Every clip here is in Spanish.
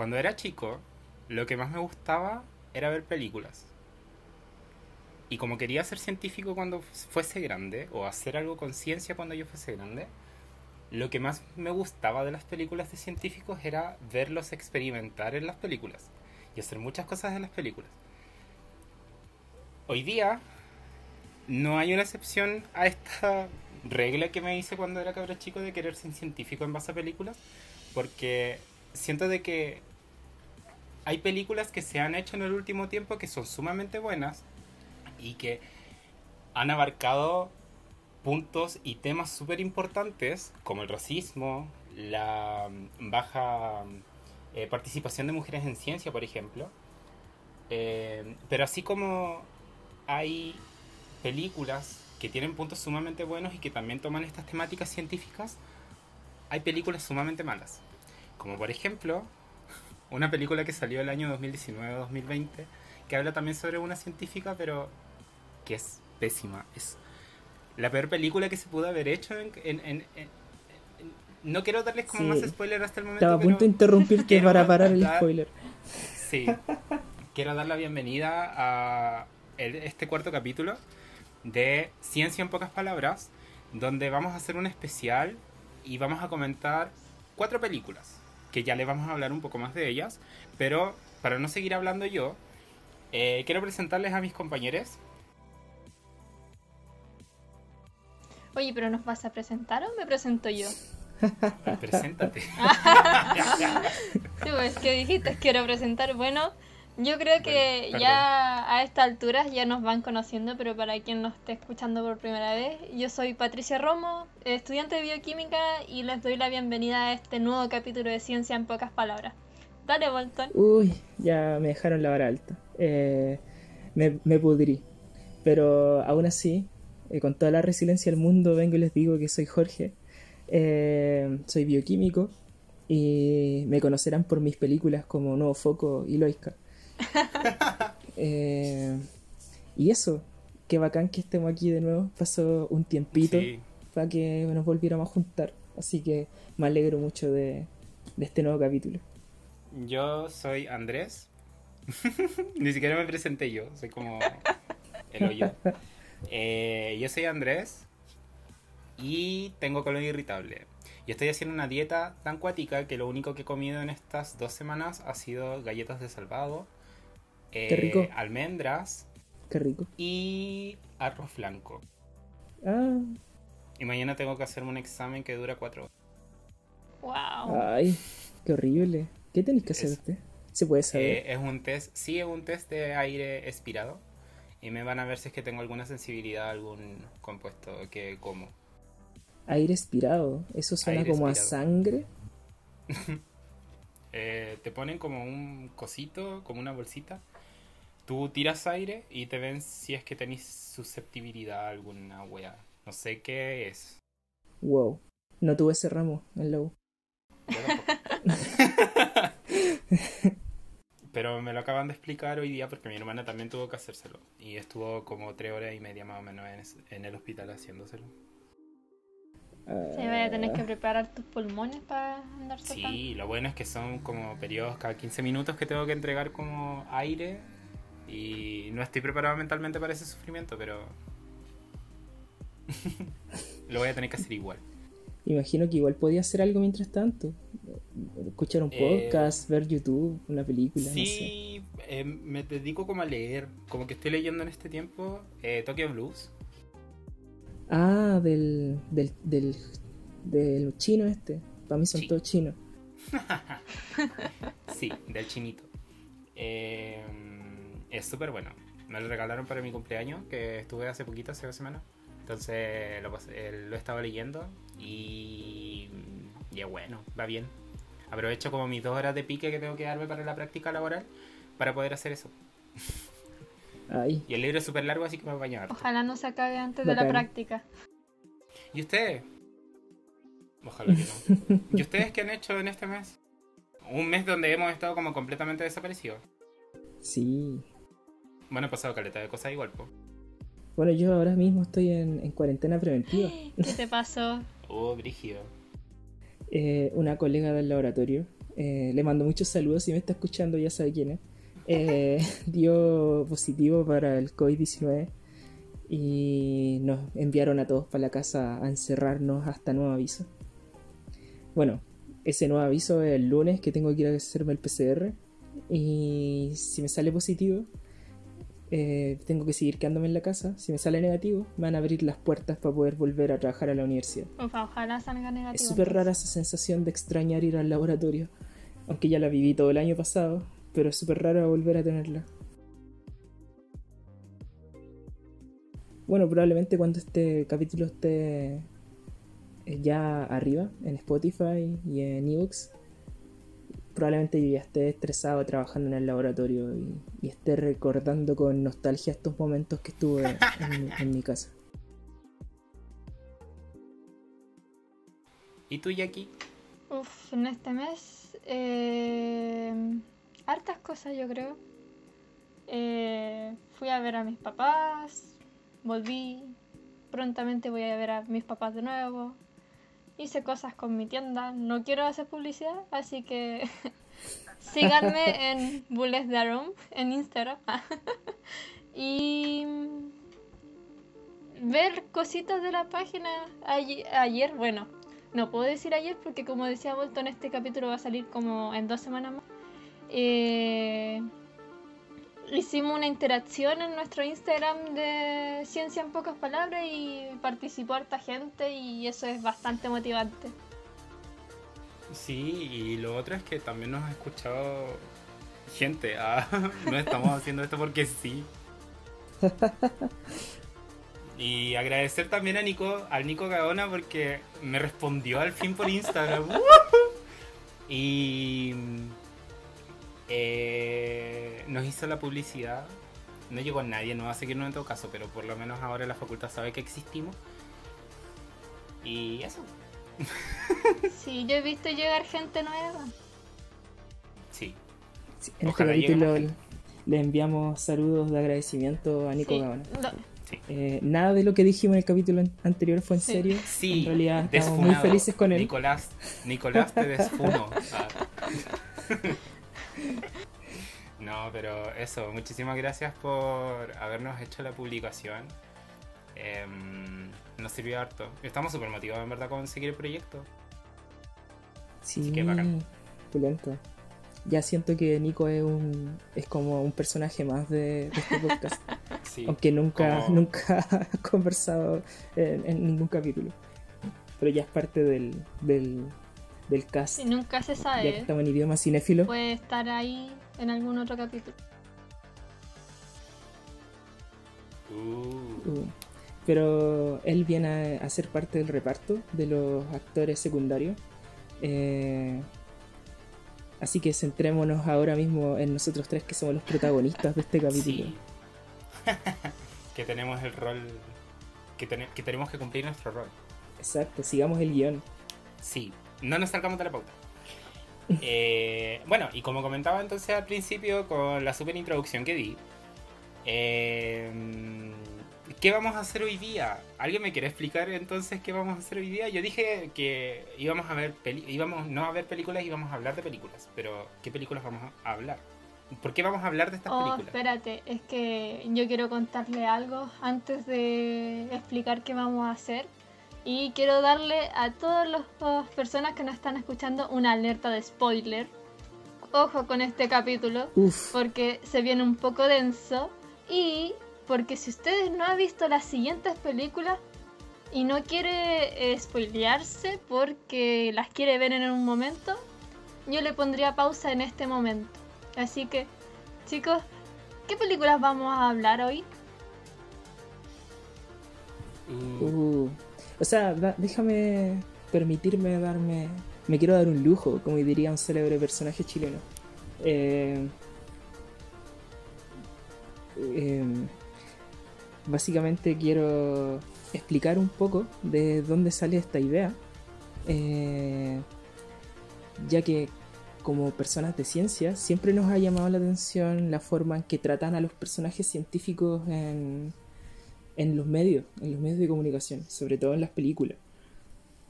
cuando era chico, lo que más me gustaba era ver películas. Y como quería ser científico cuando fuese grande, o hacer algo con ciencia cuando yo fuese grande, lo que más me gustaba de las películas de científicos era verlos experimentar en las películas y hacer muchas cosas en las películas. Hoy día no hay una excepción a esta regla que me hice cuando era cabrón chico de querer ser científico en base a películas, porque siento de que hay películas que se han hecho en el último tiempo que son sumamente buenas y que han abarcado puntos y temas súper importantes como el racismo, la baja eh, participación de mujeres en ciencia, por ejemplo. Eh, pero así como hay películas que tienen puntos sumamente buenos y que también toman estas temáticas científicas, hay películas sumamente malas. Como por ejemplo, una película que salió el año 2019-2020, que habla también sobre una científica, pero que es pésima. Es la peor película que se pudo haber hecho en... no quiero darles como más spoiler hasta el momento. Estaba a punto de interrumpirte para parar el spoiler. Sí. quiero dar la bienvenida a este cuarto capítulo de Ciencia en pocas palabras, donde vamos a hacer un especial y vamos a comentar cuatro películas, que ya les vamos a hablar un poco más de ellas, pero para no seguir hablando yo, eh, quiero presentarles a mis compañeros Oye, pero ¿nos vas a presentar o me presento yo? Preséntate. sí, pues que dijiste, quiero presentar. Bueno, yo creo que ya a esta altura ya nos van conociendo, pero para quien nos esté escuchando por primera vez, yo soy Patricia Romo, estudiante de bioquímica y les doy la bienvenida a este nuevo capítulo de Ciencia en pocas palabras. Dale, Bolton. Uy, ya me dejaron la vara alta. Eh, me, me pudrí. Pero aún así, eh, con toda la resiliencia del mundo vengo y les digo que soy Jorge, eh, soy bioquímico y me conocerán por mis películas como Nuevo Foco y Loica. Eh, y eso, qué bacán que estemos aquí de nuevo. Pasó un tiempito para que nos volviéramos a juntar. Así que me alegro mucho de, de este nuevo capítulo. Yo soy Andrés. Ni siquiera me presenté yo, soy como el hoyo. Eh, yo soy Andrés y tengo colon irritable. Y estoy haciendo una dieta tan cuática que lo único que he comido en estas dos semanas ha sido galletas de salvado, eh, almendras Qué rico. y arroz blanco. Ah. Y mañana tengo que hacerme un examen que dura cuatro horas. Wow. Ay, qué horrible. ¿Qué tenéis que hacerte? ¿Se puede saber? Eh, es un test, sí, es un test de aire expirado y me van a ver si es que tengo alguna sensibilidad a algún compuesto que como. Aire expirado, eso suena como a sangre. Eh, te ponen como un cosito, como una bolsita. Tú tiras aire y te ven si es que tenés susceptibilidad a alguna wea. No sé qué es. Wow. No tuve ese ramo en la Pero me lo acaban de explicar hoy día porque mi hermana también tuvo que hacérselo. Y estuvo como tres horas y media más o menos en, el hospital haciéndoselo. Se vaya a tener que preparar tus pulmones para andar. Sí, lo bueno es que son como periodos cada 15 minutos que tengo que entregar como aire. Y no estoy preparado mentalmente para ese sufrimiento, pero lo voy a tener que hacer igual. Imagino que igual podía hacer algo mientras tanto. Escuchar un eh, podcast, ver YouTube, una película. Sí, eh, me dedico como a leer. Como que estoy leyendo en este tiempo eh, Tokyo Blues. Ah, del, del, del, del chino este. Para mí son todos chinos. sí, del chinito. Es súper bueno. Me lo regalaron para mi cumpleaños, que estuve hace poquito, hace dos semanas. Entonces lo, lo he estado leyendo y, y bueno, va bien. Aprovecho como mis dos horas de pique que tengo que darme para la práctica laboral para poder hacer eso. Y el libro es súper largo, así que me voy a bañar. Ojalá no se acabe antes de la práctica. ¿Y ustedes? Ojalá que no. ¿Y ustedes qué han hecho en este mes? Un mes donde hemos estado como completamente desaparecidos. Sí. Bueno, he pasado caleta de cosas igual, po. Bueno, yo ahora mismo estoy en, cuarentena preventiva. ¿Qué te pasó? Oh, brígido. Eh, una colega del laboratorio eh, le mando muchos saludos, si me está escuchando ya sabe quién es, eh, dio positivo para el COVID-19 y nos enviaron a todos para la casa a encerrarnos hasta nuevo aviso. Bueno, ese nuevo aviso es el lunes que tengo que ir a hacerme el PCR y si me sale positivo eh, tengo que seguir quedándome en la casa. Si me sale negativo, me van a abrir las puertas para poder volver a trabajar a la universidad. ojalá salga negativo. Es súper rara esa sensación de extrañar ir al laboratorio, aunque ya la viví todo el año pasado, pero es súper raro volver a tenerla. Bueno, probablemente cuando este capítulo esté eh, ya arriba en Spotify y en ebooks, probablemente yo ya esté estresado trabajando en el laboratorio y, esté recordando con nostalgia estos momentos que estuve en, mi, casa. ¿Y tú, Jackie? Uf, en este mes, eh, hartas cosas yo creo. Eh, fui a ver a mis papás, volví, prontamente voy a ver a mis papás de nuevo hice cosas con mi tienda. No quiero hacer publicidad, así que síganme en Bullets de en Instagram. y ver cositas de la página ayer, bueno, no puedo decir ayer porque como decía Bolton, este capítulo va a salir como en dos semanas más. Eh, hicimos una interacción en nuestro Instagram de Ciencia en pocas palabras y participó harta gente y eso es bastante motivante. Sí, y lo otro es que también nos ha escuchado gente. Ah, no estamos haciendo esto porque sí. Y agradecer también a Nico, al Nico Gaona porque me respondió al fin por Instagram. y eh, nos hizo la publicidad. No llegó nadie, no va a seguirnos en todo caso, pero por lo menos ahora la facultad sabe que existimos. Y eso. Sí, yo he visto llegar gente nueva. Sí. en este capítulo le enviamos saludos de agradecimiento a Nico sí, eh, nada de lo que dijimos en el capítulo anterior fue en serio. Sí, en realidad estamos muy felices con él. Nicolás, Nicolás te desfuno. No, pero eso, muchísimas gracias por habernos hecho la publicación. Em, nos sirvió harto. Estamos súper motivados en verdad con seguir el proyecto. Sí, qué Pulento. Ya siento que Nico es un es como un personaje más de, este podcast. Aunque nunca, nunca ha conversado en, ningún capítulo. Pero ya es parte del, del, del cast. Y nunca se sabe. Ya que estamos en idioma cinéfilo. Puede estar ahí en algún otro capítulo. Uh. Uh. Pero él viene a, ser parte del reparto de los actores secundarios. Eh, así que centrémonos ahora mismo en nosotros tres que somos los protagonistas de este capítulo. que tenemos el rol. Que, que tenemos que cumplir nuestro rol. Exacto, sigamos el guion. Sí, no nos salgamos de la pauta. Eh, bueno, y como comentaba entonces al principio con la super introducción que di, eh, ¿qué vamos a hacer hoy día? ¿Alguien me quiere explicar entonces qué vamos a hacer hoy día? Yo dije que íbamos a ver íbamos no a ver películas, íbamos a hablar de películas, pero ¿qué películas vamos a hablar? ¿Por qué vamos a hablar de estas oh, películas? Espérate, es que yo quiero contarle algo antes de explicar qué vamos a hacer. Y quiero darle a todas las personas que nos están escuchando una alerta de spoiler. Ojo con este capítulo, porque se viene un poco denso. Y porque si ustedes no han visto las siguientes películas y no quiere eh, spoilearse porque las quiere ver en un momento, yo le pondría pausa en este momento. Así que, chicos, ¿qué películas vamos a hablar hoy? Uh. O sea, déjame permitirme darme... Me quiero dar un lujo, como diría un célebre personaje chileno. Eh, em, básicamente quiero explicar un poco de dónde sale esta idea. Eh, ya que como personas de ciencia siempre nos ha llamado la atención la forma en que tratan a los personajes científicos en, en los medios, en los medios de comunicación, sobre todo en las películas.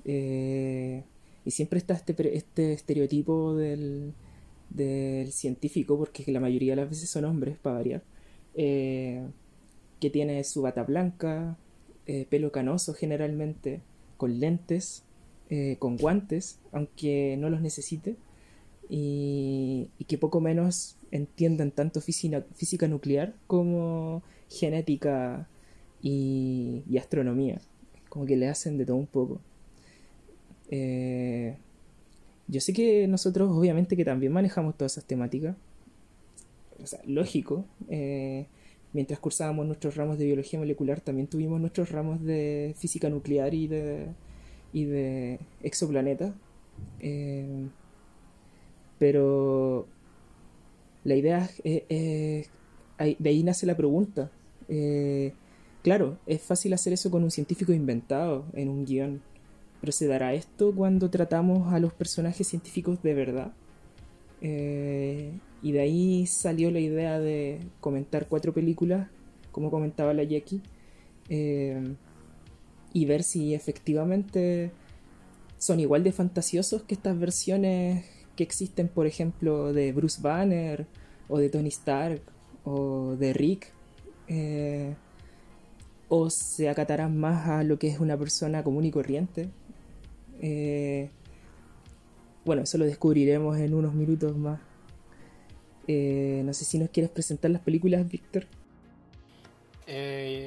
Eh, y siempre está este, este estereotipo del, del científico, porque la mayoría de las veces son hombres, para variar, eh, que tiene su bata blanca, eh, pelo canoso generalmente, con lentes, con guantes, aunque no los necesite, y, que poco menos entiendan tanto física, física nuclear como genética y, astronomía. Como que le hacen de todo un poco. Eh, yo sé que nosotros obviamente que también manejamos todas esas temáticas. O sea, lógico. Eh, mientras cursábamos nuestros ramos de biología molecular, también tuvimos nuestros ramos de física nuclear y de, y de exoplaneta. Eh, pero la idea es, de ahí nace la pregunta. Claro, es fácil hacer eso con un científico inventado en un guion, pero ¿se dará esto cuando tratamos a los personajes científicos de verdad? Eh, y de ahí salió la idea de comentar cuatro películas, como comentaba la Jackie, eh, y ver si efectivamente son igual de fantasiosos que estas versiones que existen, por ejemplo, de Bruce Banner o de Tony Stark o de Rick. Eh, o se acatarán más a lo que es una persona común y corriente. Eh, bueno, eso lo descubriremos en unos minutos más. Eh, no sé si nos quieres presentar las películas, Víctor.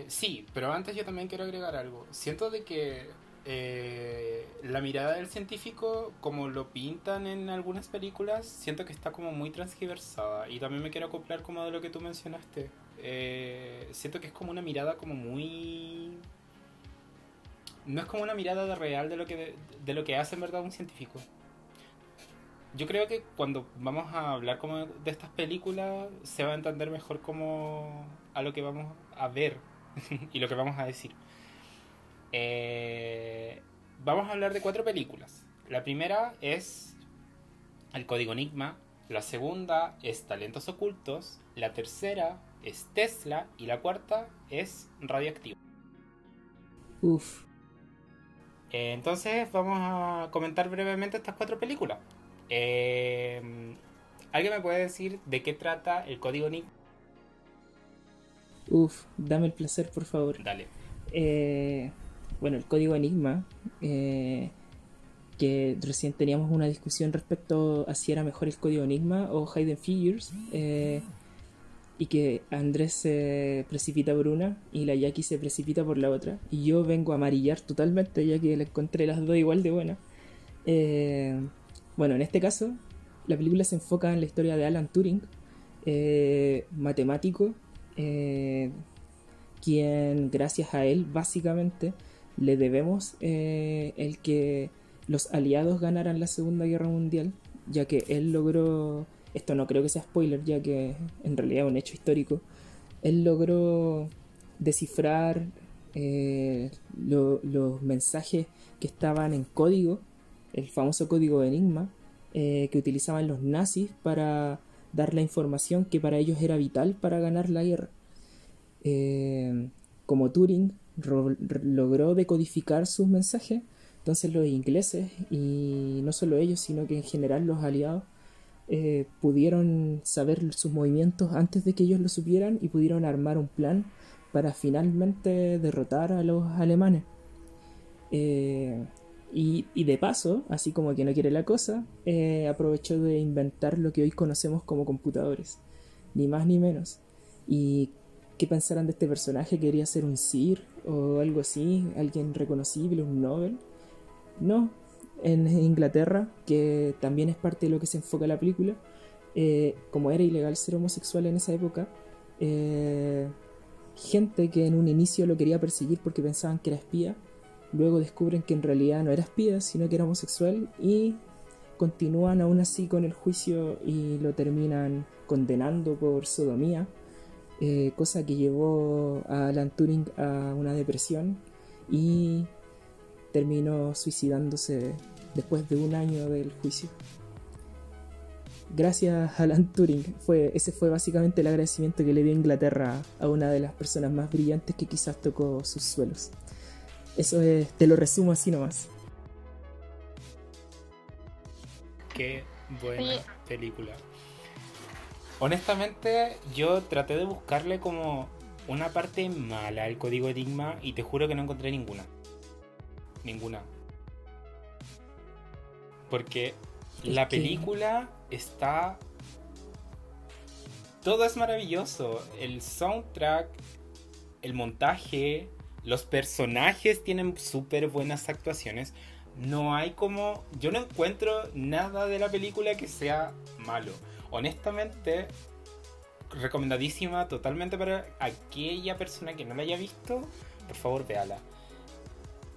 sí, pero antes yo también quiero agregar algo. Siento de que eh, la mirada del científico, como lo pintan en algunas películas, siento que está como muy transgiversada. Y también me quiero acoplar como de lo que tú mencionaste. Eh, siento que es como una mirada como muy... No es como una mirada real de lo que, de lo que hace en verdad un científico. Yo creo que cuando vamos a hablar como de estas películas se va a entender mejor como a lo que vamos a ver y lo que vamos a decir. Eh, vamos a hablar de cuatro películas. La primera es El Código Enigma, la segunda es Talentos Ocultos, la tercera es Tesla y la cuarta es Radioactivo. Uf. Entonces vamos a comentar brevemente estas cuatro películas. Eh, ¿Alguien me puede decir de qué trata el Código Enigma? Uf, dame el placer, por favor. Dale. Eh, bueno, el código Enigma, eh, que recién teníamos una discusión respecto a si era mejor el código Enigma o Hidden Figures, eh, y que Andrés se precipita por una y la Jackie se precipita por la otra, y yo vengo a amarillar totalmente ya que le encontré las dos igual de buenas. Eh, bueno, en este caso, la película se enfoca en la historia de Alan Turing, matemático, quien gracias a él básicamente le debemos eh, el que los aliados ganaran la Segunda Guerra Mundial, ya que él logró, esto no creo que sea spoiler, ya que en realidad es un hecho histórico, él logró descifrar eh, los mensajes que estaban en código, el famoso código de Enigma, eh, que utilizaban los nazis para dar la información que para ellos era vital para ganar la guerra. como Turing logró decodificar sus mensajes, entonces los ingleses, y no solo ellos, sino que en general los aliados, eh, pudieron saber sus movimientos antes de que ellos lo supieran y pudieron armar un plan para finalmente derrotar a los alemanes. Eh, y, de paso, así como que no quiere la cosa, eh, aprovechó de inventar lo que hoy conocemos como computadores, ni más ni menos. Y qué pensarán de este personaje, quería ser un Sir o algo así, alguien reconocible, un Nobel. No, en Inglaterra, que también es parte de lo que se enfoca la película, eh, como era ilegal ser homosexual en esa época, eh, gente que en un inicio lo quería perseguir porque pensaban que era espía, luego descubren que en realidad no era espía, sino que era homosexual y continúan aún así con el juicio y lo terminan condenando por sodomía eh, cosa que llevó a Alan Turing a una depresión y terminó suicidándose después de un año del juicio. Gracias a Alan Turing, fue, ese fue básicamente el agradecimiento que le dio Inglaterra a una de las personas más brillantes que quizás tocó sus suelos. Eso es, te lo resumo así nomás. Qué buena película. Honestamente, yo traté de buscarle como una parte mala al código Enigma y te juro que no encontré ninguna. Ninguna. Porque la película está... Todo es maravilloso. El soundtrack, el montaje, los personajes tienen súper buenas actuaciones. No hay como... Yo no encuentro nada de la película que sea malo. Honestamente, recomendadísima totalmente para aquella persona que no la haya visto. Por favor, véala.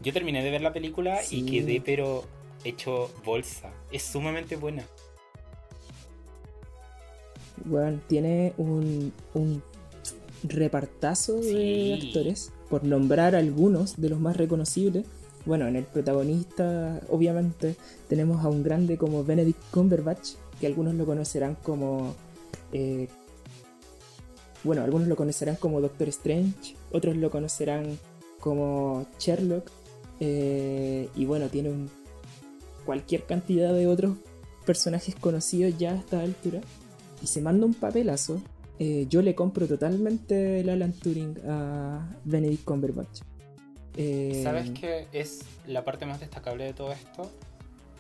Yo terminé de ver la película y quedé pero hecho bolsa. Es sumamente buena. Bueno, tiene un, un repartazo de actores, por nombrar algunos de los más reconocibles. Bueno, en el protagonista, obviamente, tenemos a un grande como Benedict Cumberbatch, que algunos lo conocerán como eh, bueno, algunos lo conocerán como Doctor Strange, otros lo conocerán como Sherlock, eh, y bueno, tiene cualquier cantidad de otros personajes conocidos ya a esta altura, y se manda un papelazo. Eh, yo le compro totalmente el Alan Turing a Benedict Cumberbatch. Eh, ¿Sabes qué es la parte más destacable de todo esto?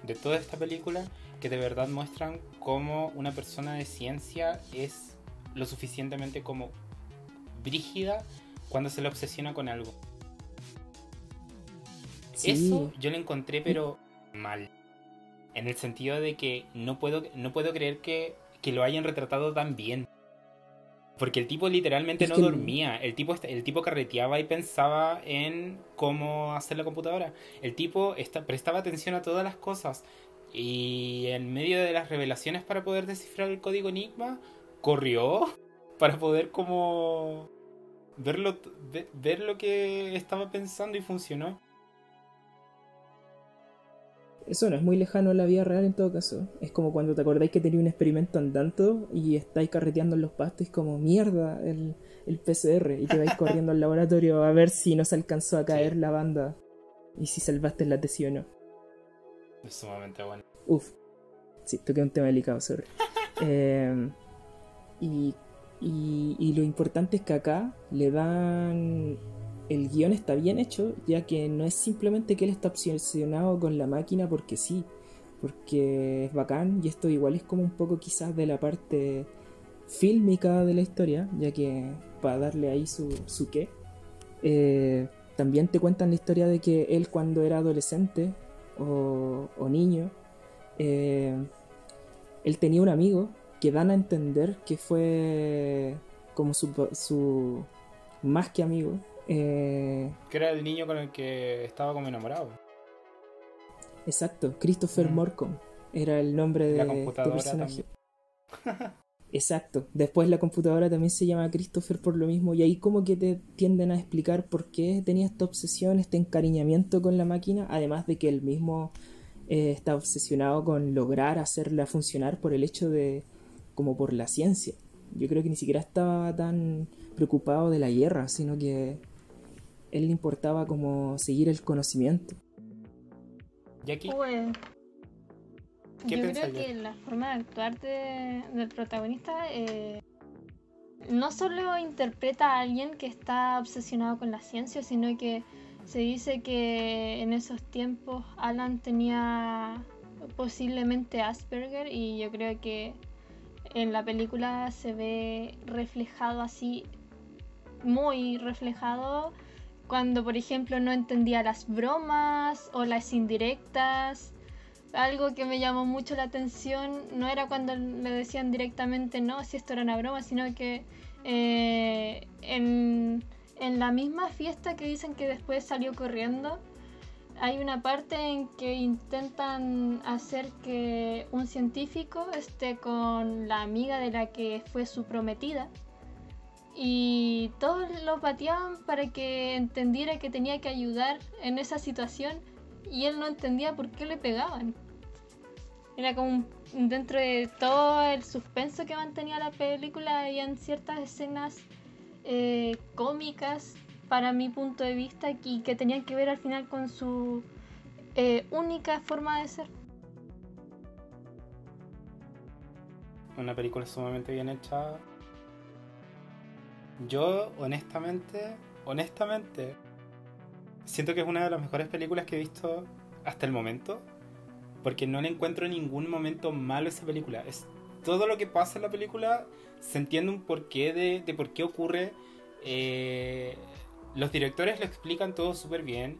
De toda esta película, que de verdad muestran cómo una persona de ciencia es lo suficientemente como brígida cuando se le obsesiona con algo. Eso yo lo encontré pero mal. En el sentido de que no puedo, no puedo creer que, que lo hayan retratado tan bien. Porque el tipo literalmente no dormía. El tipo, el tipo carreteaba y pensaba en cómo hacer la computadora. El tipo prestaba atención a todas las cosas. Y en medio de las revelaciones para poder descifrar el código Enigma, corrió para poder como verlo, ver lo que estaba pensando y funcionó. Eso no es muy lejano a la vida real en todo caso. Es como cuando te acordáis que tenía un experimento andando y estáis carreteando en los pastos como mierda el, el PCR y te vais corriendo al laboratorio a ver si no se alcanzó a caer la banda y si salvaste la tesis o no. Es sumamente bueno. Uf. Sí, toqué un tema delicado, sobre. eh, y, y, lo importante es que acá le dan... El guion está bien hecho, ya que no es simplemente que él está obsesionado con la máquina porque sí, porque es bacán y esto igual es como un poco quizás de la parte fílmica de la historia, ya que para darle ahí su, su qué. Eh, también te cuentan la historia de que él cuando era adolescente o, niño, eh, él tenía un amigo que dan a entender que fue como su, su más que amigo. Eh, que era el niño con el que estaba como enamorado. Exacto, Christopher mm. era el nombre de, la este personaje. Exacto. Después la computadora también se llama Christopher por lo mismo y ahí como que te tienden a explicar por qué tenía esta obsesión, este encariñamiento con la máquina, además de que él mismo eh, está obsesionado con lograr hacerla funcionar por el hecho de como por la ciencia. Yo creo que ni siquiera estaba tan preocupado de la guerra, sino que él le importaba como seguir el conocimiento. ¿Y aquí? Pues, yo creo que la forma de actuar del protagonista eh, no solo interpreta a alguien que está obsesionado con la ciencia, sino que se dice que en esos tiempos Alan tenía posiblemente Asperger y yo creo que en la película se ve reflejado así, muy reflejado, cuando por ejemplo no entendía las bromas o las indirectas. Algo que me llamó mucho la atención no era cuando le decían directamente no, si esto era una broma, sino que eh, en, en la misma fiesta que dicen que después salió corriendo, hay una parte en que intentan hacer que un científico esté con la amiga de la que fue su prometida y todos lo pateaban para que entendiera que tenía que ayudar en esa situación y él no entendía por qué le pegaban. Era como dentro de todo el suspenso que mantenía la película, habían ciertas escenas eh, cómicas para mi punto de vista y que tenían que ver al final con su eh, única forma de ser. una película sumamente bien hecha. Yo, honestamente, honestamente, siento que es una de las mejores películas que he visto hasta el momento. Porque no le encuentro ningún momento malo a esa película. Es todo lo que pasa en la película se entiende un porqué de, de por qué ocurre. Eh, los directores lo explican todo súper bien.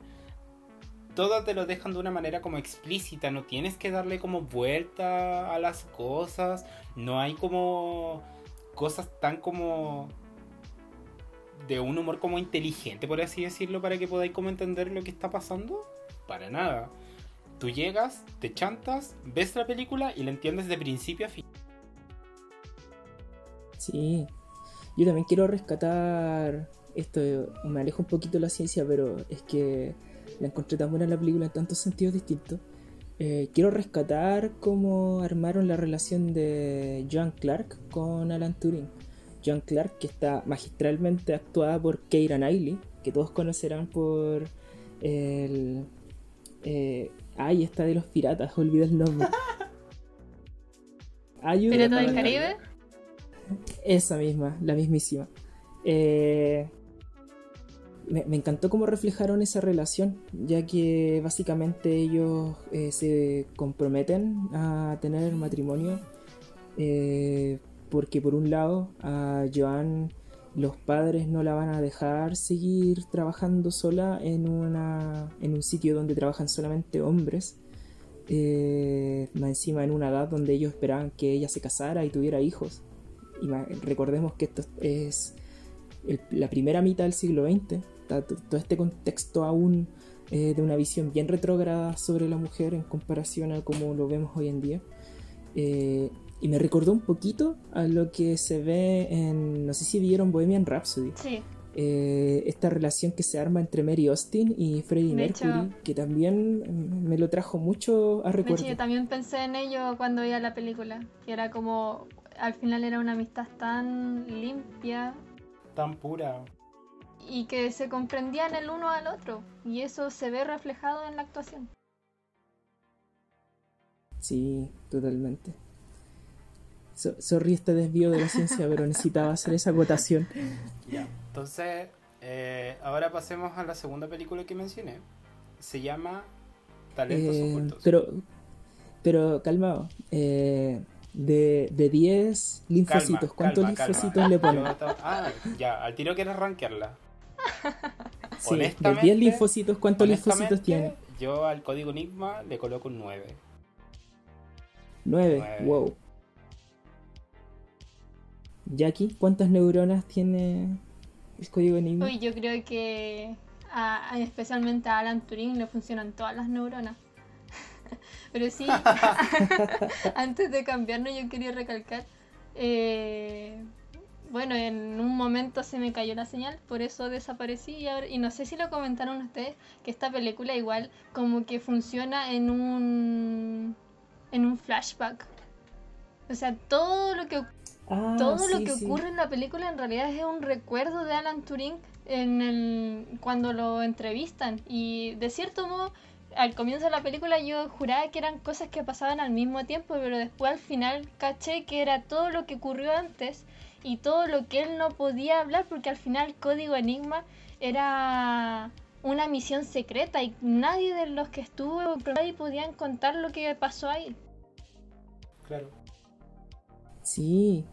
Todo te lo dejan de una manera como explícita. No tienes que darle como vuelta a las cosas. No hay como cosas tan como de un humor como inteligente, por así decirlo, para que podáis como entender lo que está pasando. Para nada. Tú llegas, te chantas, ves la película y la entiendes de principio a fin. Sí, yo también quiero rescatar esto, me alejo un poquito de la ciencia, pero es que la encontré tan buena la película en tantos sentidos distintos. Eh, quiero rescatar cómo armaron la relación de Joan Clark con Alan Turing. Joan Clark, que está magistralmente actuada por Keira Knightley, que todos conocerán por el. Eh, ay, esta de los piratas, olvidé el nombre. ¿Pirata del Caribe? Esa misma, la mismísima. Eh, me, encantó cómo reflejaron esa relación, ya que básicamente ellos eh, se comprometen a tener matrimonio, eh, porque por un lado a Joan los padres no la van a dejar seguir trabajando sola en, una, en un sitio donde trabajan solamente hombres, más encima en una edad donde ellos esperaban que ella se casara y tuviera hijos y recordemos que esto es la primera mitad del siglo XX, todo este contexto aún eh, de una visión bien retrógrada sobre la mujer en comparación a como lo vemos hoy en día. Eh, y me recordó un poquito a lo que se ve en, no sé si vieron Bohemian Rhapsody. Sí. Eh, esta relación que se arma entre Mary Austin y Freddie Mercury, que también me lo trajo mucho a recuerdo. yo también pensé en ello cuando veía la película, que era como al final era una amistad tan limpia. Tan pura. Y que se comprendían el uno al otro. Y eso se ve reflejado en la actuación. Sí, totalmente. Sorry este desvío de la ciencia, pero necesitaba hacer esa acotación. Ya, entonces, eh, ahora pasemos a la segunda película que mencioné. Se llama Talentos eh, Ocultos. Pero, pero calmado. Eh, de, de 10 linfocitos, ¿cuántos linfocitos le ponen? Ah, ya, al tiro quieres rankearla. Sí, de 10 linfocitos, ¿cuántos linfocitos tiene? Yo al código Enigma le coloco un 9. 9, wow. Jackie, ¿cuántas neuronas tiene el código Enigma? Uy, yo creo que especialmente a Alan Turing le funcionan todas las neuronas. Pero sí, antes de cambiarnos yo quería recalcar, eh, bueno, en un momento se me cayó la señal, por eso desaparecí y, ahora, y no sé si lo comentaron ustedes, que esta película igual como que funciona en un, en un flashback. O sea, todo lo que, ah, todo lo que ocurre en la película en realidad es un recuerdo de Alan Turing en el, cuando lo entrevistan y de cierto modo al comienzo de la película yo juraba que eran cosas que pasaban al mismo tiempo, pero después al final caché que era todo lo que ocurrió antes y todo lo que él no podía hablar porque al final Código Enigma era una misión secreta y nadie de los que estuvo nadie podían contar lo que pasó ahí. Claro. Sí,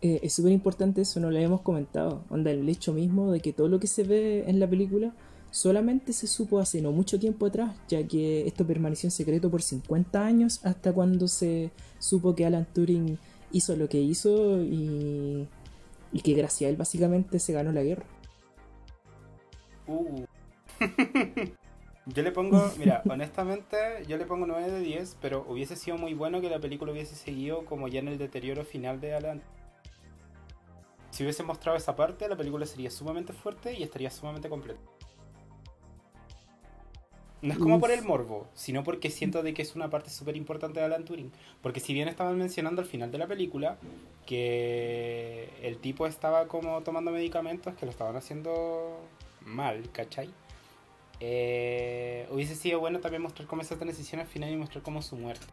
eh, es súper importante eso, no lo hemos comentado. Onda, el hecho mismo de que todo lo que se ve en la película solamente se supo hace no mucho tiempo atrás, ya que esto permaneció en secreto por 50 años hasta cuando se supo que Alan Turing hizo lo que hizo y, y que gracias a él básicamente se ganó la guerra. Uh. yo le pongo, mira, honestamente yo le pongo 9 de 10, pero hubiese sido muy bueno que la película hubiese seguido como ya en el deterioro final de Alan. Si hubiese mostrado esa parte, la película sería sumamente fuerte y estaría sumamente completa. No es como por el morbo, sino porque siento de que es una parte súper importante de Alan Turing. Porque si bien estaban mencionando al final de la película que el tipo estaba como tomando medicamentos que lo estaban haciendo mal, ¿cachai? Eh, hubiese sido bueno también mostrar cómo esa transición al final y mostrar cómo su muerte.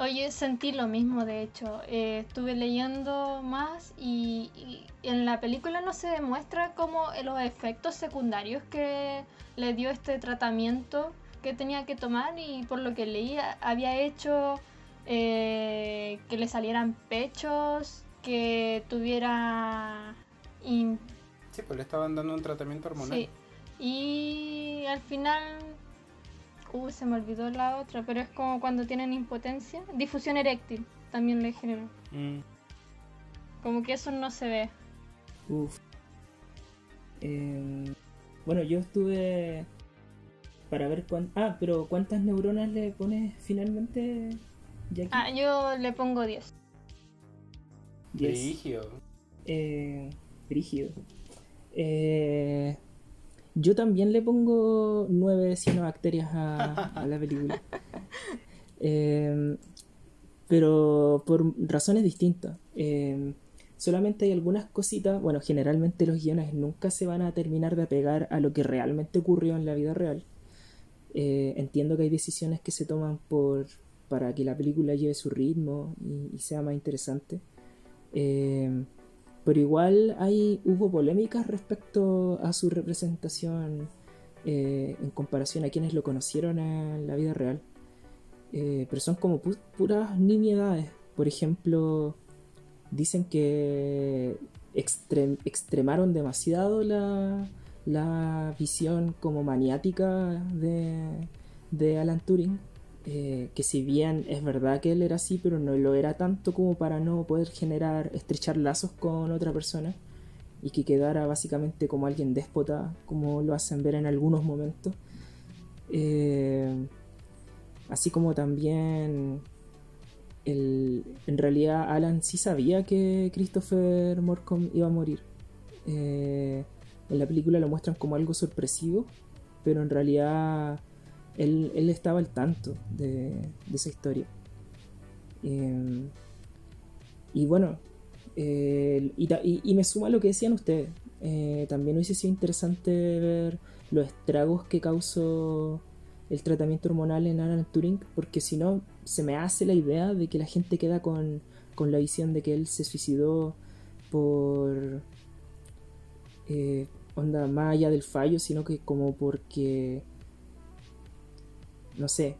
Oye, sentí lo mismo, de hecho. Eh, estuve leyendo más y, en la película no se demuestra como los efectos secundarios que le dio este tratamiento que tenía que tomar y por lo que leí había hecho eh, que le salieran pechos, que tuviera... Sí, pues le estaban dando un tratamiento hormonal. Sí. Y al final Uh, se me olvidó la otra, pero es como cuando tienen impotencia. Difusión eréctil también le generó. Mm. Como que eso no se ve. Uf. Em, bueno, yo estuve para ver cuántas... Ah, pero ¿cuántas neuronas le pones finalmente, Jackie? Ah, yo le pongo 10. 10. Brigio. Eh, Eh, yo también le pongo nueve cianobacterias a, a la película. Em, pero por razones distintas. Em, solamente hay algunas cositas, bueno, generalmente los guiones nunca se van a terminar de apegar a lo que realmente ocurrió en la vida real. Eh, entiendo que hay decisiones que se toman por para que la película lleve su ritmo y, y sea más interesante. Eh, pero igual hay, hubo polémicas respecto a su representación eh, en comparación a quienes lo conocieron en la vida real. Eh, pero son como puras nimiedades. Por ejemplo, dicen que extremaron demasiado la, la visión como maniática de, de Alan Turing eh, que si bien es verdad que él era así, pero no lo era tanto como para no poder generar, estrechar lazos con otra persona y que quedara básicamente como alguien déspota, como lo hacen ver en algunos momentos. Eh, así como también el, en realidad Alan sí sabía que Christopher Morcom iba a morir. Eh, en la película lo muestran como algo sorpresivo, pero en realidad él, estaba al tanto de, esa historia. Em, y bueno, y, me suma lo que decían ustedes. Eh, también hubiese sido interesante ver los estragos que causó el tratamiento hormonal en Alan Turing, porque si no, se me hace la idea de que la gente queda con, con la visión de que él se suicidó por. Eh, onda, más allá del fallo, sino que como porque no sé,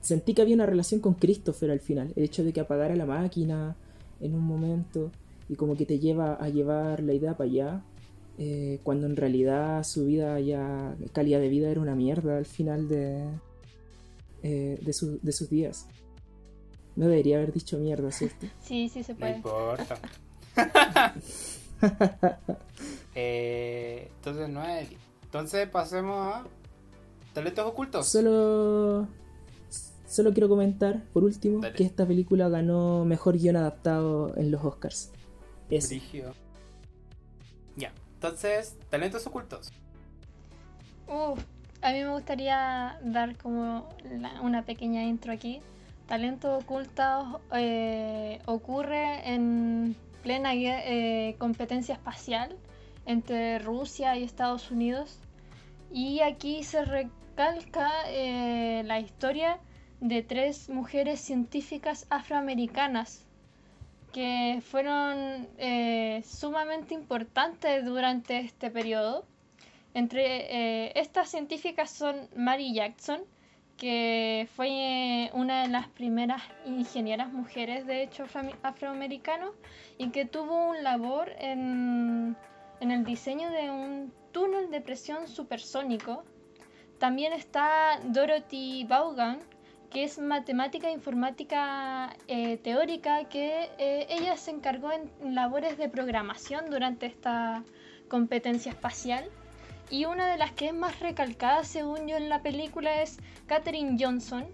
sentí que había una relación con Christopher al final, el hecho de que apagara la máquina en un momento y como que te lleva a llevar la idea para allá, eh, cuando en realidad su vida ya, calidad de vida era una mierda al final de, eh, de, sus días. No debería haber dicho mierda, ¿cierto? Sí, sí se puede. No importa. eh, entonces no es... Entonces pasemos a ¿Talentos ocultos? Solo. Solo quiero comentar, por último, que esta película ganó mejor guion adaptado en los Oscars. Es. Ya, entonces, talentos ocultos. Uh, a mí me gustaría dar como una pequeña intro aquí. Talentos ocultos eh, ocurre en plena eh, competencia espacial entre Rusia y Estados Unidos. Y aquí se, calca eh, la historia de tres mujeres científicas afroamericanas que fueron eh, sumamente importantes durante este periodo. Entre eh, estas científicas son Mary Jackson, que fue una de las primeras ingenieras mujeres, de hecho, afroamericanos, y que tuvo un labor en, en el diseño de un túnel de presión supersónico también está Dorothy Vaughan, que es matemática e informática eh, teórica, que eh, ella se encargó en labores de programación durante esta competencia espacial. Y una de las que es más recalcada, según yo, en la película es Katherine Johnson,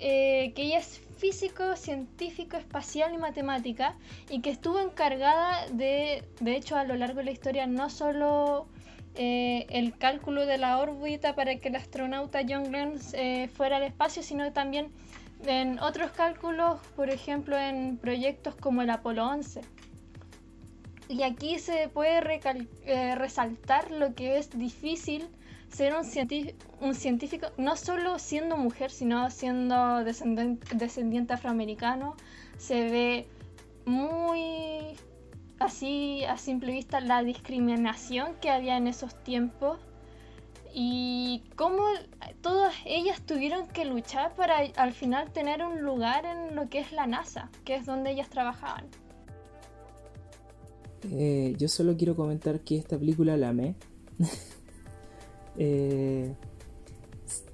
eh, que ella es físico, científico, espacial y matemática, y que estuvo encargada de, de hecho, a lo largo de la historia, no solo eh, el cálculo de la órbita para que el astronauta John Glenn eh, fuera al espacio, sino también en otros cálculos, por ejemplo en proyectos como el Apolo 11. Y aquí se puede eh, resaltar lo que es difícil ser un, un científico, no solo siendo mujer, sino siendo descendiente, afroamericano, se ve muy así a simple vista la discriminación que había en esos tiempos y cómo todas ellas tuvieron que luchar para al final tener un lugar en lo que es la NASA, que es donde ellas trabajaban. Eh, yo solo quiero comentar que esta película la amé. Eh,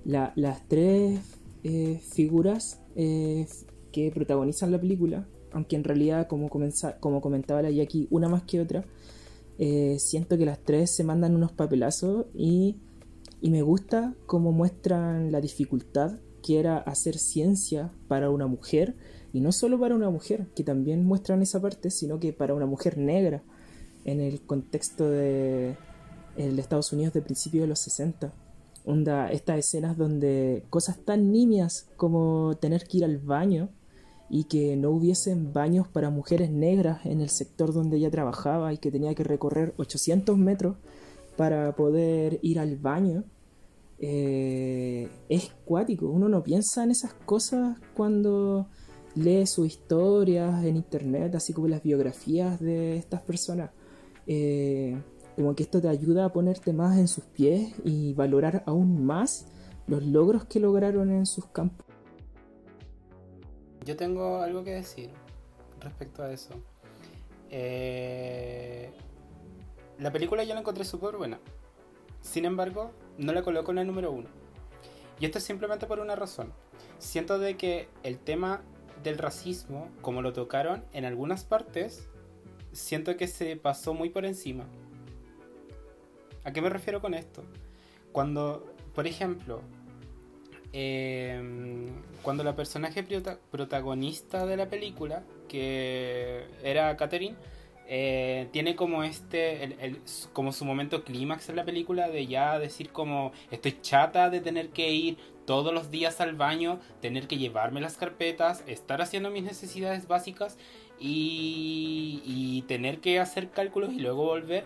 las tres eh, figuras que protagonizan la película, aunque en realidad, como, como comentaba la Jackie, una más que otra, siento que las tres se mandan unos papelazos y, y me gusta cómo muestran la dificultad que era hacer ciencia para una mujer y no solo para una mujer, que también muestran esa parte, sino que para una mujer negra en el contexto de el Estados Unidos de principios de los 60. Onda, estas escenas donde cosas tan nimias como tener que ir al baño y que no hubiesen baños para mujeres negras en el sector donde ella trabajaba y que tenía que recorrer 800 metros para poder ir al baño eh, es cuático. Uno no piensa en esas cosas cuando lee sus historias en internet, así como las biografías de estas personas. Eh, como que esto te ayuda a ponerte más en sus pies y valorar aún más los logros que lograron en sus campos. Yo tengo algo que decir respecto a eso. Eh, la película yo la encontré súper buena. Sin embargo, no la coloco en el número uno. Y esto es simplemente por una razón. Siento de que el tema del racismo, como lo tocaron en algunas partes, siento que se pasó muy por encima. ¿A qué me refiero con esto? Cuando, por ejemplo, em, cuando la personaje protagonista de la película, que era Catherine, eh, tiene como este, como su momento clímax en la película de ya decir como estoy chata de tener que ir todos los días al baño, tener que llevarme las carpetas, estar haciendo mis necesidades básicas y, tener que hacer cálculos y luego volver.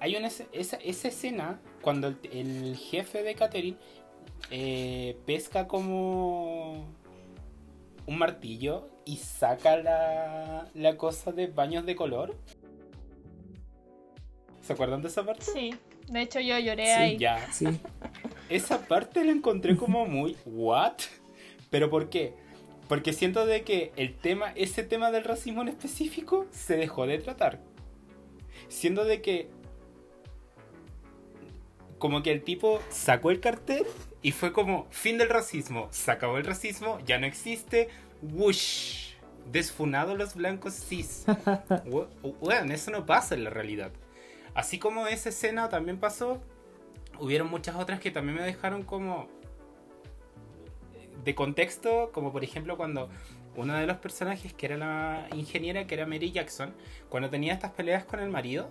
Hay una, esa, esa escena cuando el, jefe de Catherine eh, pesca como un martillo y saca la, la cosa de baños de color. ¿Se acuerdan de esa parte? Sí, de hecho yo lloré ahí. Ya. Sí. Esa parte la encontré como muy, ¿what? ¿Pero por qué? Porque siento de que el tema, ese tema del racismo en específico, se dejó de tratar. Siendo de que como que el tipo sacó el cartel y fue como fin del racismo, se acabó el racismo, ya no existe, whoosh, desfunado los blancos cis. bueno, eso no pasa en la realidad. Así como esa escena también pasó, hubieron muchas otras que también me dejaron como de contexto, como por ejemplo cuando uno de los personajes, que era la ingeniera, que era Mary Jackson, cuando tenía estas peleas con el marido,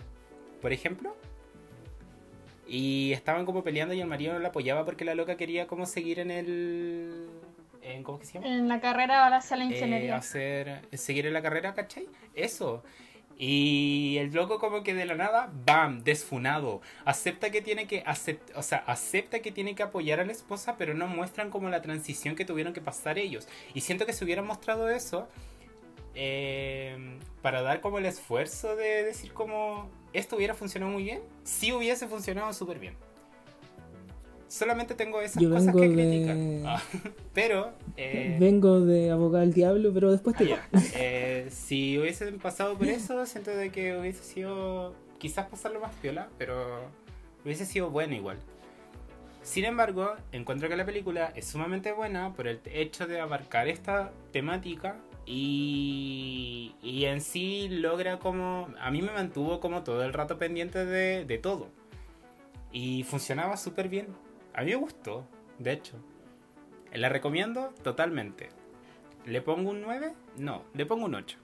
por ejemplo, y estaban como peleando y el marido no la apoyaba porque la loca quería como seguir en el... En, ¿Cómo que se llama? En la carrera ahora hacia la ingeniería. Eh, hacer, seguir en la carrera, ¿cachai? Eso. Y el loco como que de la nada, bam, desfunado. Acepta que tiene que o sea, acepta que tiene que apoyar a la esposa, pero no muestran como la transición que tuvieron que pasar ellos. Y siento que si hubieran mostrado eso, eh, para dar como el esfuerzo de decir como esto hubiera funcionado muy bien, si hubiese funcionado súper bien. Solamente tengo esas cosas que criticar. Ah, pero. Eh, vengo de abogar al diablo, pero después te. Ah, eh, si hubiesen pasado por eso, siento de que hubiese sido. Quizás pasarlo más piola, pero hubiese sido bueno igual. Sin embargo, encuentro que la película es sumamente buena por el hecho de abarcar esta temática y, y en sí logra como... A mí me mantuvo como todo el rato pendiente de, de todo. Y funcionaba súper bien. A mí me gustó, de hecho. ¿La recomiendo? Totalmente. ¿Le pongo un 9? No, le pongo un 8.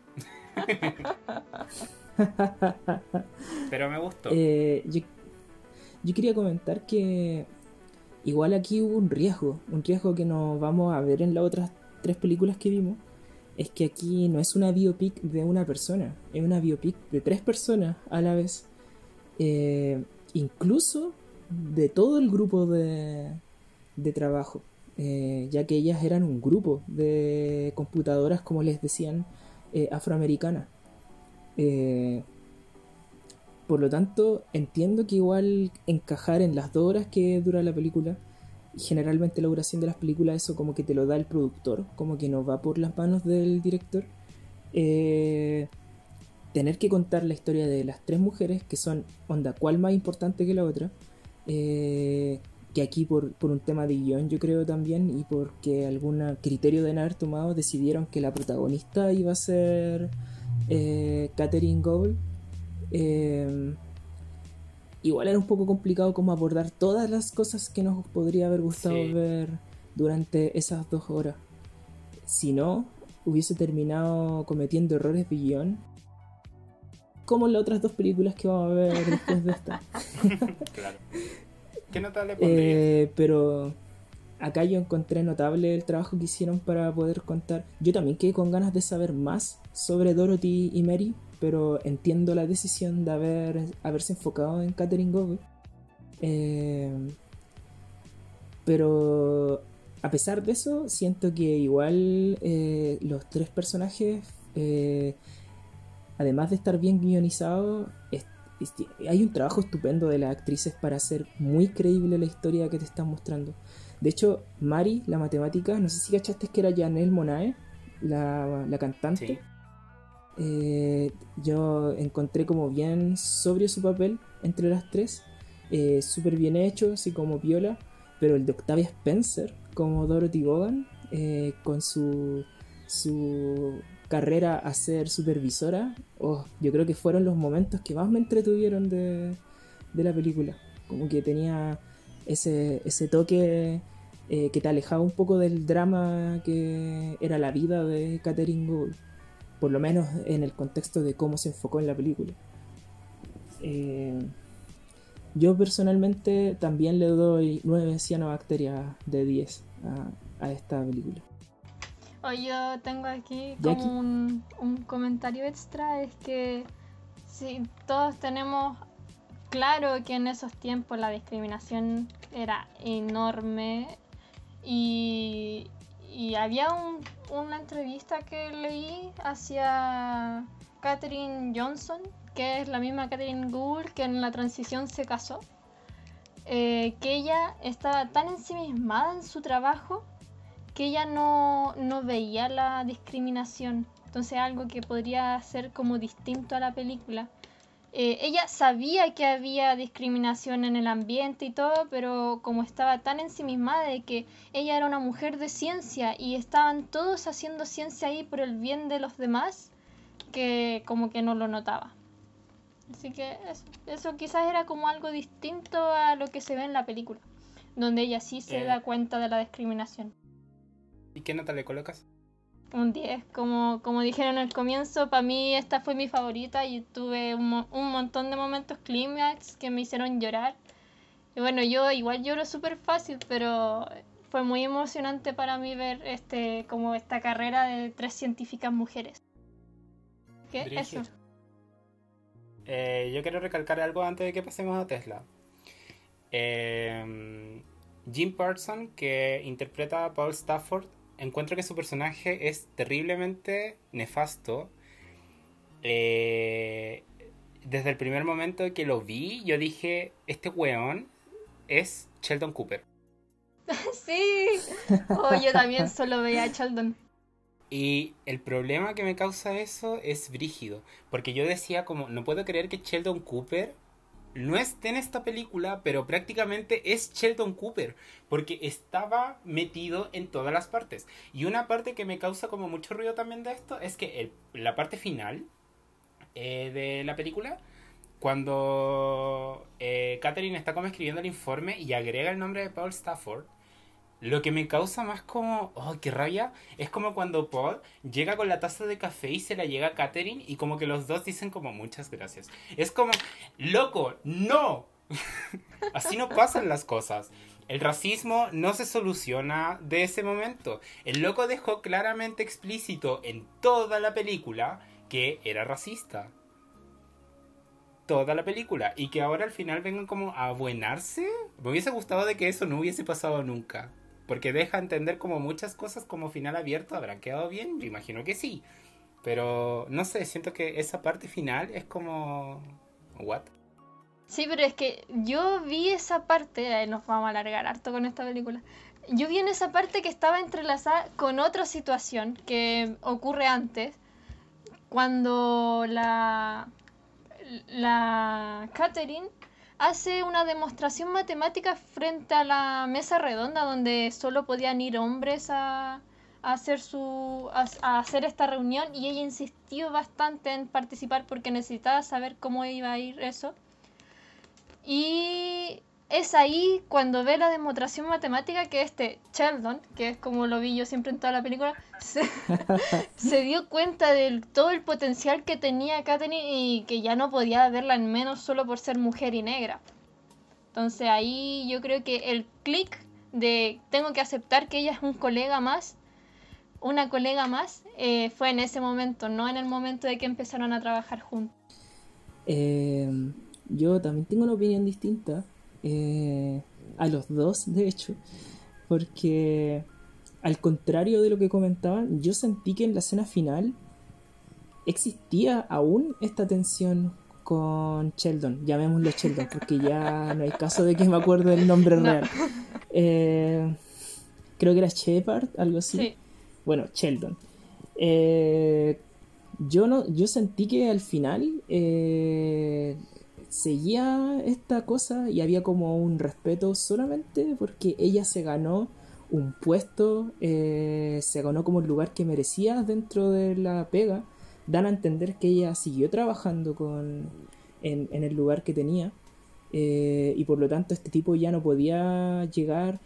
Pero me gustó. Eh, yo, yo, quería comentar que igual aquí hubo un riesgo, un riesgo que nos vamos a ver en las otras tres películas que vimos, es que aquí no es una biopic de una persona, es una biopic de tres personas a la vez. Eh, incluso de todo el grupo de, de trabajo, eh, ya que ellas eran un grupo de computadoras, como les decían, eh, afroamericanas. Eh, por lo tanto, entiendo que igual encajar en las dos horas que dura la película, generalmente la duración de las películas eso como que te lo da el productor, como que no va por las manos del director. Eh, tener que contar la historia de las tres mujeres, que son, onda, cuál más importante que la otra, eh, que aquí por, por, un tema de guion yo creo también, y porque algún criterio de haber tomado, decidieron que la protagonista iba a ser eh, Catherine Gould eh, igual era un poco complicado como abordar todas las cosas que nos podría haber gustado ver durante esas dos horas. Si no, hubiese terminado cometiendo errores de guion. Como en las otras dos películas que vamos a ver después de esta. claro. ¿Qué nota le eh, pero acá yo encontré notable el trabajo que hicieron para poder contar. Yo también quedé con ganas de saber más sobre Dorothy y Mary, pero entiendo la decisión de haber, haberse enfocado en Catherine Gould. Eh, pero a pesar de eso, siento que igual eh, los tres personajes, eh, además de estar bien guionizados, hay un trabajo estupendo de las actrices para hacer muy creíble la historia que te están mostrando. De hecho, Mari, la matemática, no sé si cachaste que era Janelle Monae, la, la cantante. Eh, yo encontré como bien sobrio su papel entre las tres, eh, súper bien hecho, así como viola, pero el de Octavia Spencer como Dorothy Gogan, eh, con su, su carrera a ser supervisora, oh, yo creo que fueron los momentos que más me entretuvieron de, de la película, como que tenía ese, ese toque que te alejaba un poco del drama que era la vida de Catherine Gould por lo menos en el contexto de cómo se enfocó en la película. Eh, yo personalmente también le doy 9 cianobacterias de 10 a, esta película. Hoy yo tengo aquí como un, un, comentario extra, es que si todos tenemos claro que en esos tiempos la discriminación era enorme y, y había una entrevista que leí hacia Katherine Johnson, que es la misma Katherine Gould que en la transición se casó, eh, que ella estaba tan ensimismada en su trabajo que ella no, no veía la discriminación. Entonces algo que podría ser como distinto a la película. Eh, ella sabía que había discriminación en el ambiente y todo, pero como estaba tan ensimismada de que ella era una mujer de ciencia y estaban todos haciendo ciencia ahí por el bien de los demás, que como que no lo notaba. Así que eso, eso quizás era como algo distinto a lo que se ve en la película, donde ella sí se da cuenta de la discriminación. ¿Y qué nota le colocas? Un 10, como, como dijeron al comienzo, para mí esta fue mi favorita y tuve un, un montón de momentos clímax que me hicieron llorar. Y bueno, yo igual lloro súper fácil, pero fue muy emocionante para mí ver este como esta carrera de tres científicas mujeres. ¿Qué? Eso. Eh, yo quiero recalcar algo antes de que pasemos a Tesla. Eh, Jim Parson, que interpreta a Paul Stafford, encuentro que su personaje es terriblemente nefasto. Eh, desde el primer momento que lo vi, yo dije, este weón es Sheldon Cooper. sí, oh, yo también solo veía a Sheldon. Y el problema que me causa eso es brígido, porque yo decía como, no puedo creer que Sheldon Cooper no esté en esta película, pero prácticamente es Sheldon Cooper, porque estaba metido en todas las partes. Y una parte que me causa como mucho ruido también de esto es que la parte final eh, de la película, cuando eh, Catherine está como escribiendo el informe y agrega el nombre de Paul Stafford, lo que me causa más como, oh, qué rabia, es como cuando Paul llega con la taza de café y se la llega a Katherine y como que los dos dicen como muchas gracias. Es como, loco, no. Así no pasan las cosas. El racismo no se soluciona de ese momento. El loco dejó claramente explícito en toda la película que era racista toda la película y que ahora al final vengan como a abuenarse. Me hubiese gustado de que eso no hubiese pasado nunca. Porque deja entender como muchas cosas como final abierto. ¿Habrán quedado bien? Yo imagino que sí. Pero no sé, siento que esa parte final es como... ¿What? Sí, pero es que yo vi esa parte, nos vamos a alargar harto con esta película. Yo vi en esa parte que estaba entrelazada con otra situación que ocurre antes, cuando la, la Catherine hace una demostración matemática frente a la mesa redonda donde solo podían ir hombres a, hacer su a, hacer esta reunión y ella insistió bastante en participar porque necesitaba saber cómo iba a ir eso. Y es ahí cuando ve la demostración matemática que este Sheldon, que es como lo vi yo siempre en toda la película, se, dio cuenta de todo el potencial que tenía Katherine y que ya no podía verla en menos solo por ser mujer y negra. Entonces ahí yo creo que el clic de tengo que aceptar que ella es un colega más, una colega más, eh, fue en ese momento, no en el momento de que empezaron a trabajar juntos. Eh yo también tengo una opinión distinta eh, a los dos, de hecho, porque al contrario de lo que comentaban, yo sentí que en la escena final existía aún esta tensión con Sheldon, llamémoslo Sheldon, porque ya no hay caso de que me acuerdo del nombre real. Eh, creo que era Shepard, algo así. Bueno, Sheldon. Eh, yo no, yo sentí que al final seguía esta cosa y había como un respeto solamente porque ella se ganó un puesto, eh, se ganó como el lugar que merecía dentro de la pega, dan a entender que ella siguió trabajando con, en, el lugar que tenía eh, y por lo tanto este tipo ya no podía llegar,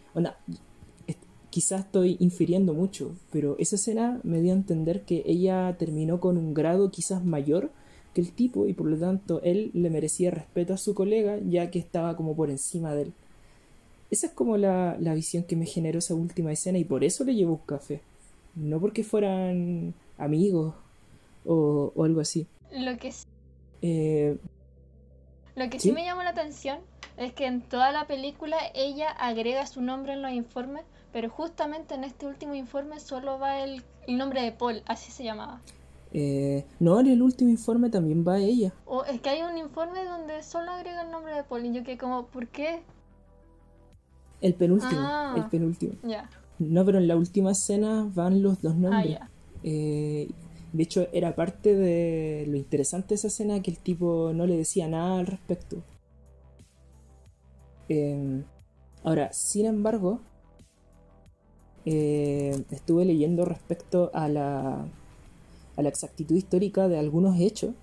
quizás estoy infiriendo mucho, pero esa escena me dio a entender que ella terminó con un grado quizás mayor el tipo y por lo tanto él le merecía respeto a su colega ya que estaba como por encima de él. Esa es como la, visión que me generó esa última escena y por eso le llevó un café. No porque fueran amigos o, algo así. Lo que, eh, Lo que ¿sí? me llamó la atención es que en toda la película ella agrega su nombre en los informes, pero justamente en este último informe solo va el, el nombre de Paul, así se llamaba. Eh, no, en el último informe también va ella. O es que hay un informe donde solo agrega el nombre de Paul y yo que como, ¿por qué? El penúltimo, ah, el penúltimo. Ya. No, pero en la última escena van los dos nombres. Ah, eh, de hecho, era parte de lo interesante de esa escena que el tipo no le decía nada al respecto. Em, ahora, sin embargo, eh, estuve leyendo respecto a la a la exactitud histórica de algunos hechos.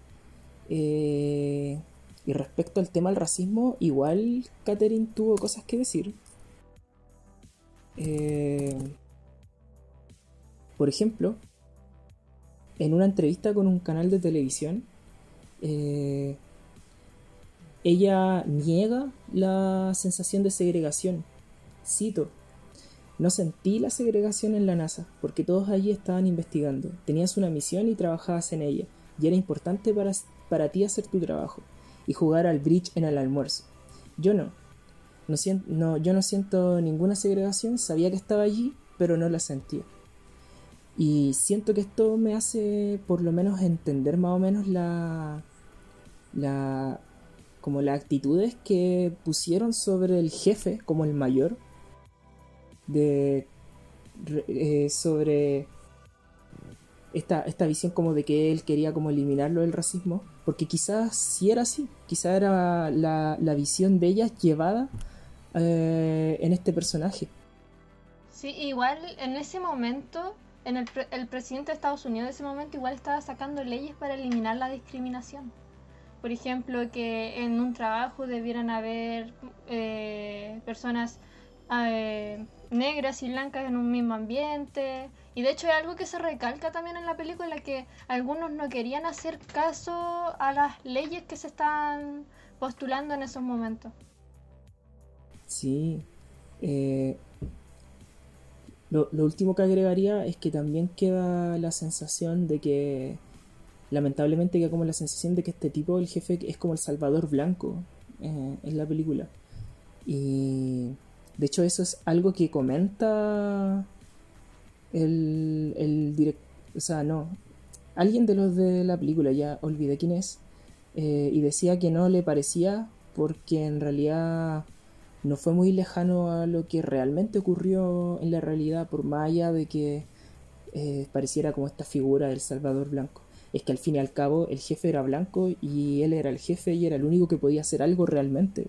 Eh, y respecto al tema del racismo, igual Catherine tuvo cosas que decir. Eh, por ejemplo, en una entrevista con un canal de televisión, eh, ella niega la sensación de segregación. Cito, no sentí la segregación en la NASA, porque todos allí estaban investigando, tenías una misión y trabajabas en ella, y era importante para, para ti hacer tu trabajo, y jugar al bridge en el almuerzo. Yo no. No, no, yo no siento ninguna segregación, sabía que estaba allí, pero no la sentía. Y siento que esto me hace por lo menos entender más o menos la, la como las actitudes que pusieron sobre el jefe como el mayor de eh, sobre esta, esta visión como de que él quería como eliminarlo del racismo, porque quizás sí era así, quizás era la, la visión de ella llevada eh, en este personaje. Sí, igual en ese momento, en el, el presidente de Estados Unidos en ese momento igual estaba sacando leyes para eliminar la discriminación. Por ejemplo, que en un trabajo debieran haber eh, personas negras y blancas en un mismo ambiente. Y de hecho es algo que se recalca también en la película, que algunos no querían hacer caso a las leyes que se están postulando en esos momentos. Sí. Eh, lo, último que agregaría es que también queda la sensación de que lamentablemente queda como la sensación de que este tipo, el jefe, es como el salvador blanco eh, en la película. Y de hecho eso es algo que comenta el, el director, o sea, no, alguien de los de la película, ya olvidé quién es, eh, y decía que no le parecía porque en realidad no fue muy lejano a lo que realmente ocurrió en la realidad, por más allá de que eh, pareciera como esta figura del Salvador Blanco. Es que al fin y al cabo el jefe era blanco y él era el jefe y era el único que podía hacer algo realmente.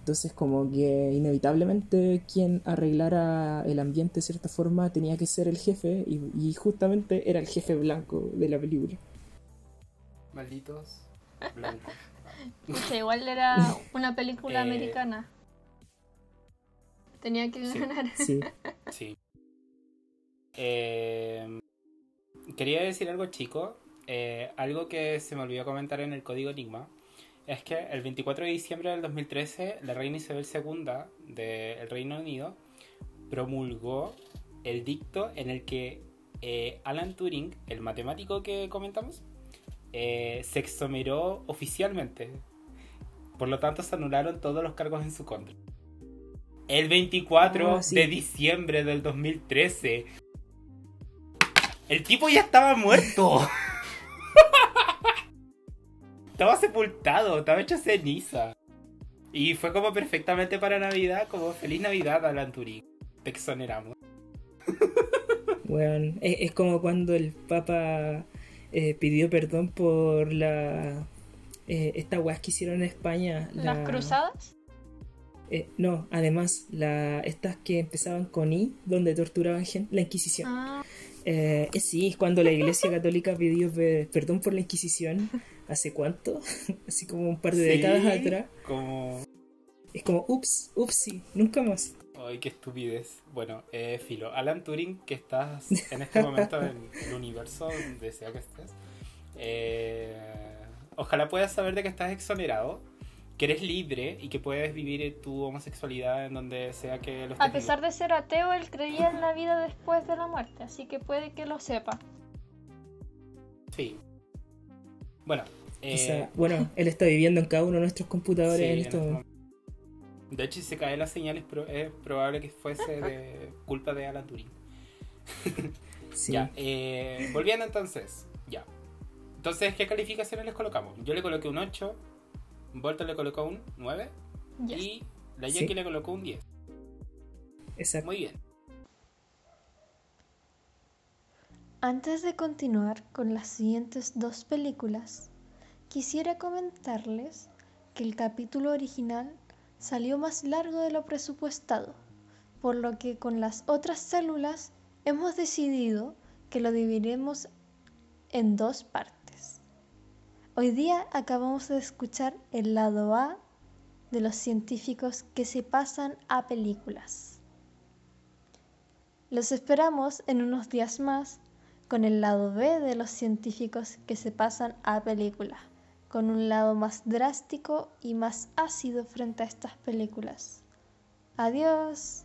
Entonces como que inevitablemente quien arreglara el ambiente de cierta forma tenía que ser el jefe y, justamente era el jefe blanco de la película. Malditos blancos. igual era una película eh, americana. Tenía que ganar. Sí. sí. Eh, quería decir algo chico. Eh, algo que se me olvidó comentar en el código Enigma es que el 24 de diciembre del 2013 la reina Isabel II del Reino Unido promulgó el dicto en el que eh, Alan Turing, el matemático que comentamos, eh, se exoneró oficialmente. Por lo tanto, se anularon todos los cargos en su contra. El 24 ah, de diciembre del 2013. El tipo ya estaba muerto. estaba sepultado, estaba hecho ceniza. Y fue como perfectamente para Navidad, como feliz Navidad Alan Turing. Te exoneramos. Bueno, es, como cuando el Papa eh, pidió perdón por la eh, esta weas que hicieron en España. ¿Las cruzadas? Eh, no, además, la, estas que empezaban con I, donde torturaban gente, la Inquisición. Ah. Eh, sí, es cuando la Iglesia Católica pidió perdón por la Inquisición ¿Hace cuánto? Así como un par de décadas atrás. Como... Es como, ups, upsi, nunca más. Ay, qué estupidez. Bueno, eh, Filo, Alan Turing, que estás en este momento en el universo donde sea que estés, eh, ojalá puedas saber de que estás exonerado, que eres libre y que puedes vivir tu homosexualidad en donde sea que lo estés A pesar de ser ateo, él creía en la vida después de la muerte, así que puede que lo sepa. Sí. Bueno, eh, bueno, él está viviendo en cada uno de nuestros computadores en esto. Este de hecho, si se cae la señal, es, probable que fuese de culpa de Alan Turing. Ya, eh, volviendo entonces, ya. Entonces, ¿qué calificaciones les colocamos? Yo le coloqué un 8, Volta le colocó un 9 y la Jackie le colocó un 10. Exacto. Muy bien. Antes de continuar con las siguientes dos películas, quisiera comentarles que el capítulo original salió más largo de lo presupuestado, por lo que con las otras células hemos decidido que lo dividiremos en dos partes. Hoy día acabamos de escuchar el lado A de los científicos que se pasan a películas. Los esperamos en unos días más con el lado B de los científicos que se pasan a película, con un lado más drástico y más ácido frente a estas películas. Adiós.